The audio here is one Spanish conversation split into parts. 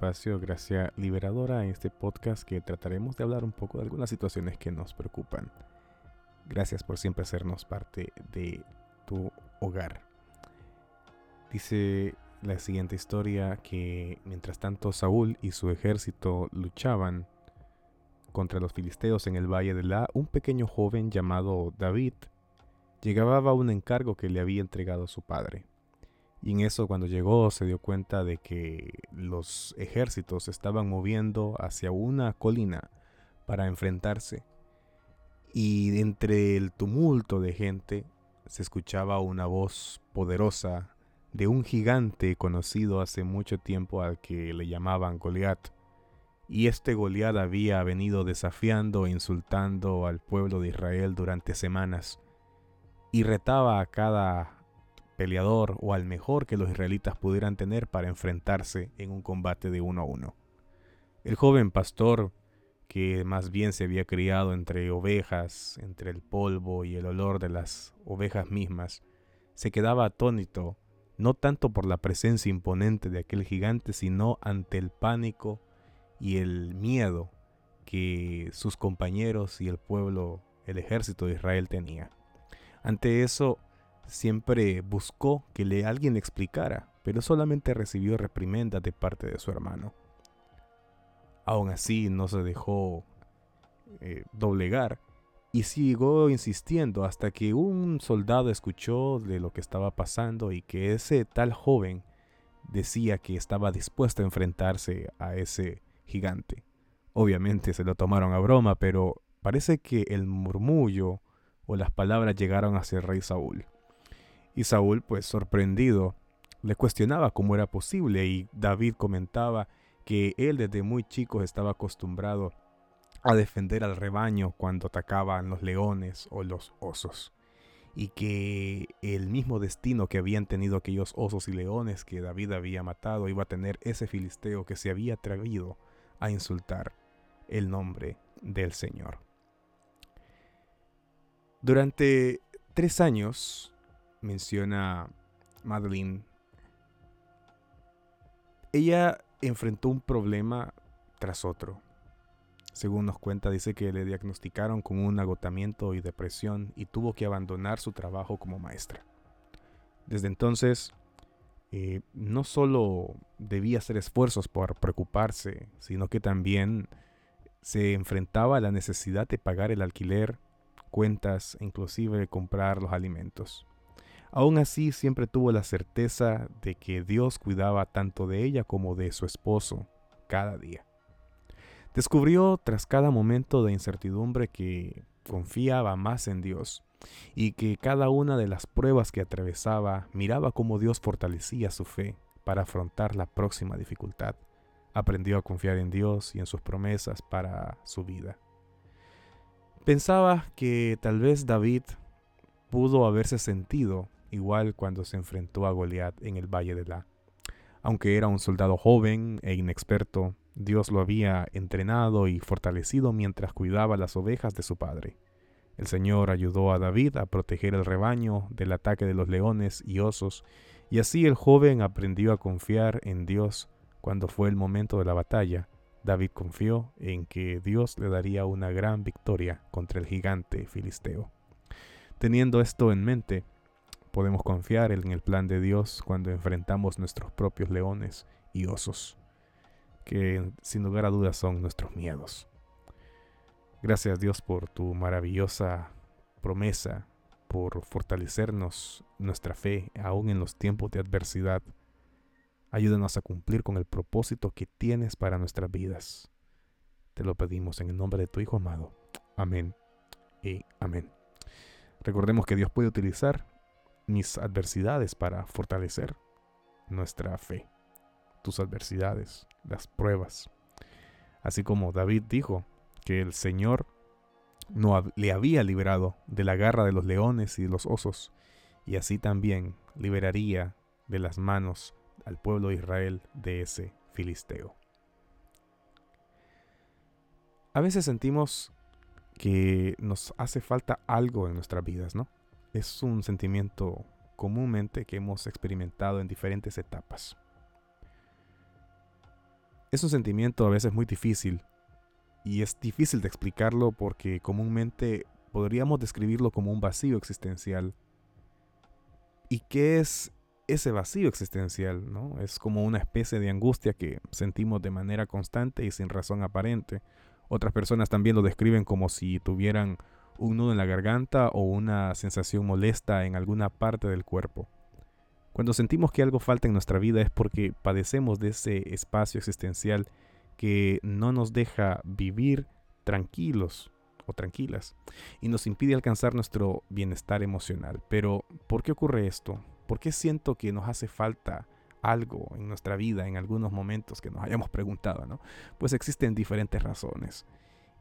Gracia Liberadora, en este podcast que trataremos de hablar un poco de algunas situaciones que nos preocupan. Gracias por siempre hacernos parte de tu hogar. Dice la siguiente historia que mientras tanto Saúl y su ejército luchaban contra los filisteos en el valle de La, un pequeño joven llamado David llegaba a un encargo que le había entregado su padre. Y en eso cuando llegó se dio cuenta de que los ejércitos estaban moviendo hacia una colina para enfrentarse. Y entre el tumulto de gente se escuchaba una voz poderosa de un gigante conocido hace mucho tiempo al que le llamaban Goliat. Y este Goliat había venido desafiando e insultando al pueblo de Israel durante semanas y retaba a cada peleador o al mejor que los israelitas pudieran tener para enfrentarse en un combate de uno a uno. El joven pastor, que más bien se había criado entre ovejas, entre el polvo y el olor de las ovejas mismas, se quedaba atónito, no tanto por la presencia imponente de aquel gigante, sino ante el pánico y el miedo que sus compañeros y el pueblo, el ejército de Israel tenía. Ante eso, siempre buscó que le alguien le explicara, pero solamente recibió reprimendas de parte de su hermano. Aún así no se dejó eh, doblegar y siguió insistiendo hasta que un soldado escuchó de lo que estaba pasando y que ese tal joven decía que estaba dispuesto a enfrentarse a ese gigante. Obviamente se lo tomaron a broma, pero parece que el murmullo o las palabras llegaron hacia rey Saúl. Y Saúl, pues sorprendido, le cuestionaba cómo era posible y David comentaba que él desde muy chico estaba acostumbrado a defender al rebaño cuando atacaban los leones o los osos. Y que el mismo destino que habían tenido aquellos osos y leones que David había matado iba a tener ese filisteo que se había atrevido a insultar el nombre del Señor. Durante tres años, menciona Madeline, ella enfrentó un problema tras otro. Según nos cuenta, dice que le diagnosticaron con un agotamiento y depresión y tuvo que abandonar su trabajo como maestra. Desde entonces, eh, no solo debía hacer esfuerzos por preocuparse, sino que también se enfrentaba a la necesidad de pagar el alquiler, cuentas e inclusive comprar los alimentos. Aún así, siempre tuvo la certeza de que Dios cuidaba tanto de ella como de su esposo cada día. Descubrió tras cada momento de incertidumbre que confiaba más en Dios y que cada una de las pruebas que atravesaba miraba cómo Dios fortalecía su fe para afrontar la próxima dificultad. Aprendió a confiar en Dios y en sus promesas para su vida. Pensaba que tal vez David pudo haberse sentido igual cuando se enfrentó a Goliat en el valle de La. Aunque era un soldado joven e inexperto, Dios lo había entrenado y fortalecido mientras cuidaba las ovejas de su padre. El Señor ayudó a David a proteger el rebaño del ataque de los leones y osos, y así el joven aprendió a confiar en Dios cuando fue el momento de la batalla. David confió en que Dios le daría una gran victoria contra el gigante filisteo. Teniendo esto en mente, podemos confiar en el plan de Dios cuando enfrentamos nuestros propios leones y osos, que sin lugar a dudas son nuestros miedos. Gracias Dios por tu maravillosa promesa, por fortalecernos nuestra fe aún en los tiempos de adversidad. Ayúdanos a cumplir con el propósito que tienes para nuestras vidas. Te lo pedimos en el nombre de tu Hijo amado. Amén y amén. Recordemos que Dios puede utilizar mis adversidades para fortalecer nuestra fe. Tus adversidades, las pruebas. Así como David dijo que el Señor no le había liberado de la garra de los leones y de los osos, y así también liberaría de las manos al pueblo de Israel de ese filisteo. A veces sentimos que nos hace falta algo en nuestras vidas, ¿no? Es un sentimiento comúnmente que hemos experimentado en diferentes etapas. Es un sentimiento a veces muy difícil y es difícil de explicarlo porque comúnmente podríamos describirlo como un vacío existencial. ¿Y qué es ese vacío existencial? ¿no? Es como una especie de angustia que sentimos de manera constante y sin razón aparente. Otras personas también lo describen como si tuvieran un nudo en la garganta o una sensación molesta en alguna parte del cuerpo. Cuando sentimos que algo falta en nuestra vida es porque padecemos de ese espacio existencial que no nos deja vivir tranquilos o tranquilas y nos impide alcanzar nuestro bienestar emocional. Pero, ¿por qué ocurre esto? ¿Por qué siento que nos hace falta algo en nuestra vida en algunos momentos que nos hayamos preguntado? ¿no? Pues existen diferentes razones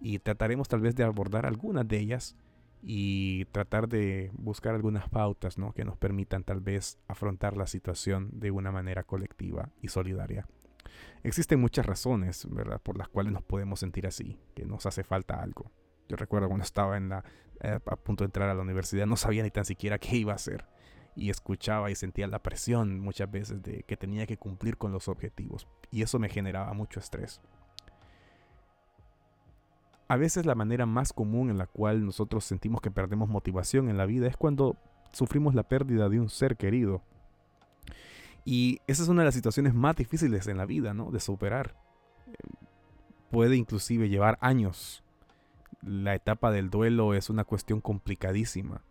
y trataremos tal vez de abordar algunas de ellas y tratar de buscar algunas pautas ¿no? que nos permitan tal vez afrontar la situación de una manera colectiva y solidaria. Existen muchas razones ¿verdad? por las cuales nos podemos sentir así, que nos hace falta algo. Yo recuerdo cuando estaba en la, eh, a punto de entrar a la universidad, no sabía ni tan siquiera qué iba a hacer. Y escuchaba y sentía la presión muchas veces de que tenía que cumplir con los objetivos. Y eso me generaba mucho estrés. A veces la manera más común en la cual nosotros sentimos que perdemos motivación en la vida es cuando sufrimos la pérdida de un ser querido. Y esa es una de las situaciones más difíciles en la vida, ¿no? De superar. Puede inclusive llevar años. La etapa del duelo es una cuestión complicadísima.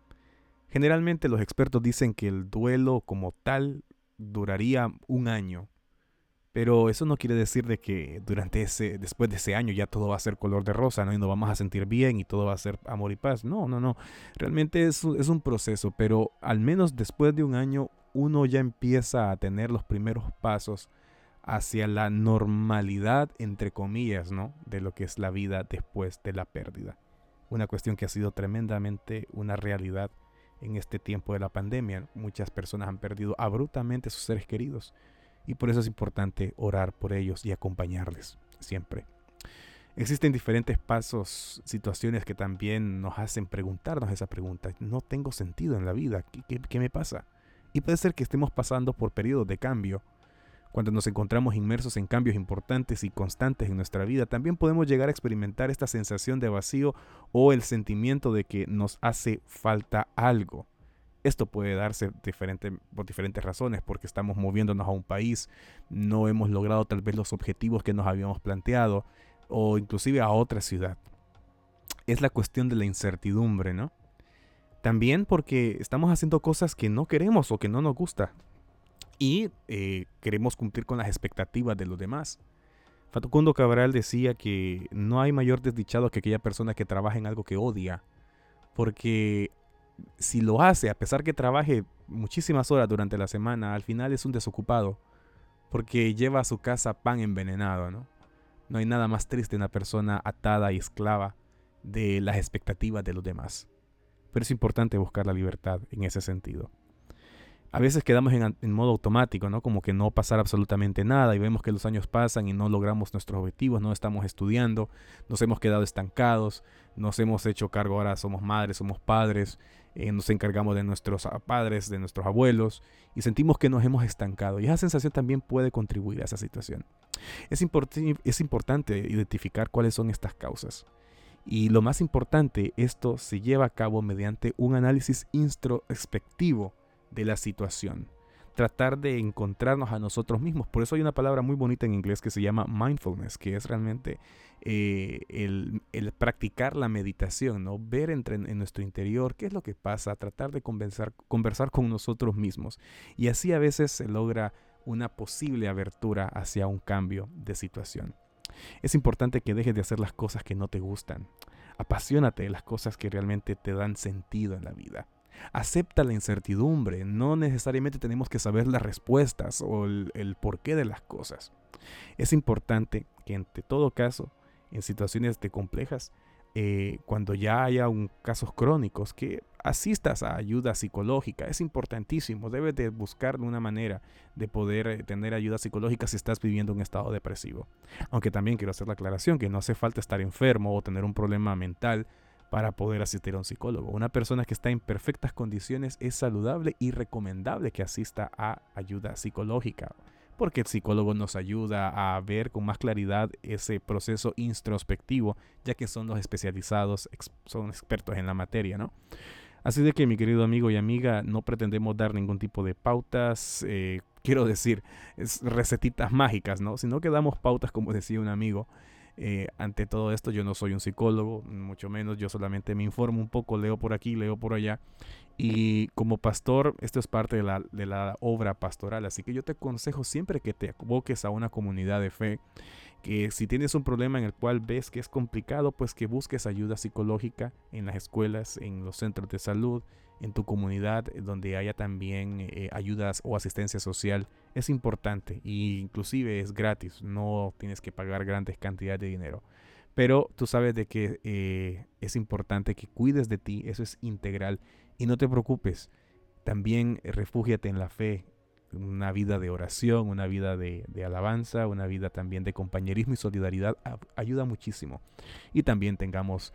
Generalmente los expertos dicen que el duelo como tal duraría un año. Pero eso no quiere decir de que durante ese, después de ese año ya todo va a ser color de rosa, ¿no? Y nos vamos a sentir bien y todo va a ser amor y paz. No, no, no. Realmente es, es un proceso, pero al menos después de un año uno ya empieza a tener los primeros pasos hacia la normalidad, entre comillas, ¿no? De lo que es la vida después de la pérdida. Una cuestión que ha sido tremendamente una realidad en este tiempo de la pandemia. Muchas personas han perdido abruptamente a sus seres queridos y por eso es importante orar por ellos y acompañarles siempre. Existen diferentes pasos, situaciones que también nos hacen preguntarnos esa pregunta. No tengo sentido en la vida. ¿Qué, me pasa? Y puede ser que estemos pasando por periodos de cambio. Cuando nos encontramos inmersos en cambios importantes y constantes en nuestra vida, también podemos llegar a experimentar esta sensación de vacío o el sentimiento de que nos hace falta algo. Esto puede darse por diferentes razones, porque estamos moviéndonos a un país, no hemos logrado tal vez los objetivos que nos habíamos planteado, o inclusive a otra ciudad. Es la cuestión de la incertidumbre, ¿no? También porque estamos haciendo cosas que no queremos o que no nos gusta. Y eh, queremos cumplir con las expectativas de los demás. Fatucundo Cabral decía que no hay mayor desdichado que aquella persona que trabaja en algo que odia. Porque si lo hace, a pesar que trabaje muchísimas horas durante la semana, al final es un desocupado, porque lleva a su casa pan envenenado, ¿no? No hay nada más triste una persona atada y esclava de las expectativas de los demás. Pero es importante buscar la libertad en ese sentido a veces quedamos en, modo automático, ¿no? Como que no pasar absolutamente nada y vemos que los años pasan y no logramos nuestros objetivos, no estamos estudiando, nos hemos quedado estancados, nos hemos hecho cargo, ahora somos madres, somos padres, eh, nos encargamos de nuestros padres, de nuestros abuelos y sentimos que nos hemos estancado. Y esa sensación también puede contribuir a esa situación. Es, es importante identificar cuáles son estas causas. Y lo más importante, esto se lleva a cabo mediante un análisis introspectivo de la situación. Tratar de encontrarnos a nosotros mismos. Por eso hay una palabra muy bonita en inglés que se llama mindfulness, que es realmente eh, el, practicar la meditación, ¿no? Ver entre, en nuestro interior qué es lo que pasa, tratar de conversar, conversar con nosotros mismos. Y así a veces se logra una posible abertura hacia un cambio de situación. Es importante que dejes de hacer las cosas que no te gustan. Apasionate de las cosas que realmente te dan sentido en la vida. Acepta la incertidumbre, no necesariamente tenemos que saber las respuestas o el, porqué de las cosas. Es importante que en todo caso, en situaciones de complejas, eh, cuando ya haya un, casos crónicos, que asistas a ayuda psicológica. Es importantísimo. Debes de buscar una manera de poder eh, tener ayuda psicológica si estás viviendo un estado depresivo. Aunque también quiero hacer la aclaración que no hace falta estar enfermo o tener un problema mental para poder asistir a un psicólogo. Una persona que está en perfectas condiciones es saludable y recomendable que asista a ayuda psicológica porque el psicólogo nos ayuda a ver con más claridad ese proceso introspectivo, ya que son los especializados, son expertos en la materia, ¿no? Así de que mi querido amigo y amiga, no pretendemos dar ningún tipo de pautas, eh, quiero decir, recetitas mágicas, ¿no? Sino que damos pautas, como decía un amigo, eh, ante todo esto yo no soy un psicólogo, mucho menos, yo solamente me informo un poco, leo por aquí, leo por allá. Y como pastor, esto es parte de la, de la obra pastoral, así que yo te aconsejo siempre que te aboques a una comunidad de fe, que si tienes un problema en el cual ves que es complicado, pues que busques ayuda psicológica en las escuelas, en los centros de salud, en tu comunidad eh, donde haya también eh, ayudas o asistencia social es importante e inclusive es gratis, no tienes que pagar grandes cantidades de dinero. Pero tú sabes de que eh, es importante que cuides de ti, eso es integral y no te preocupes, también refúgiate en la fe, una vida de oración, una vida de, alabanza, una vida también de compañerismo y solidaridad ayuda muchísimo. Y también tengamos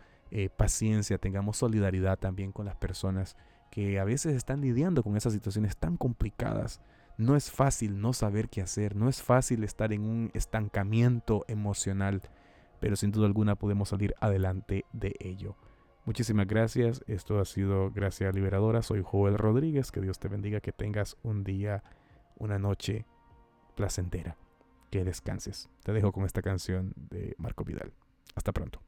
paciencia, tengamos solidaridad también con las personas que a veces están lidiando con esas situaciones tan complicadas. No es fácil no saber qué hacer, no es fácil estar en un estancamiento emocional, pero sin duda alguna podemos salir adelante de ello. Muchísimas gracias, esto ha sido Gracia Liberadora, soy Joel Rodríguez, que Dios te bendiga, que tengas un día, una noche placentera, que descanses. Te dejo con esta canción de Marco Vidal. Hasta pronto.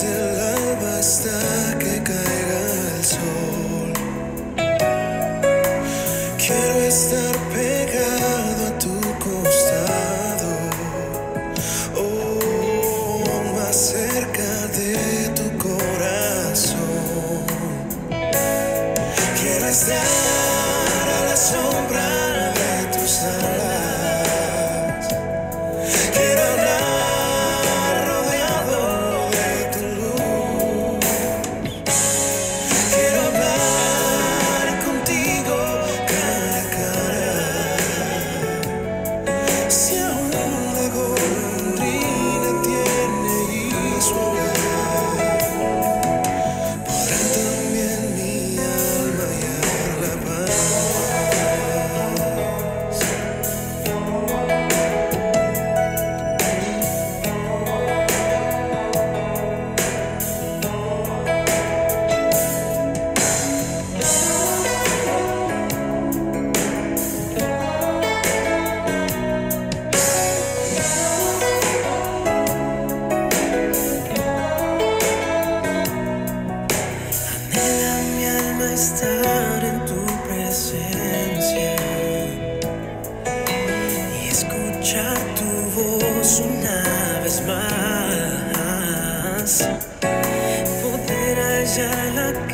till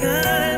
de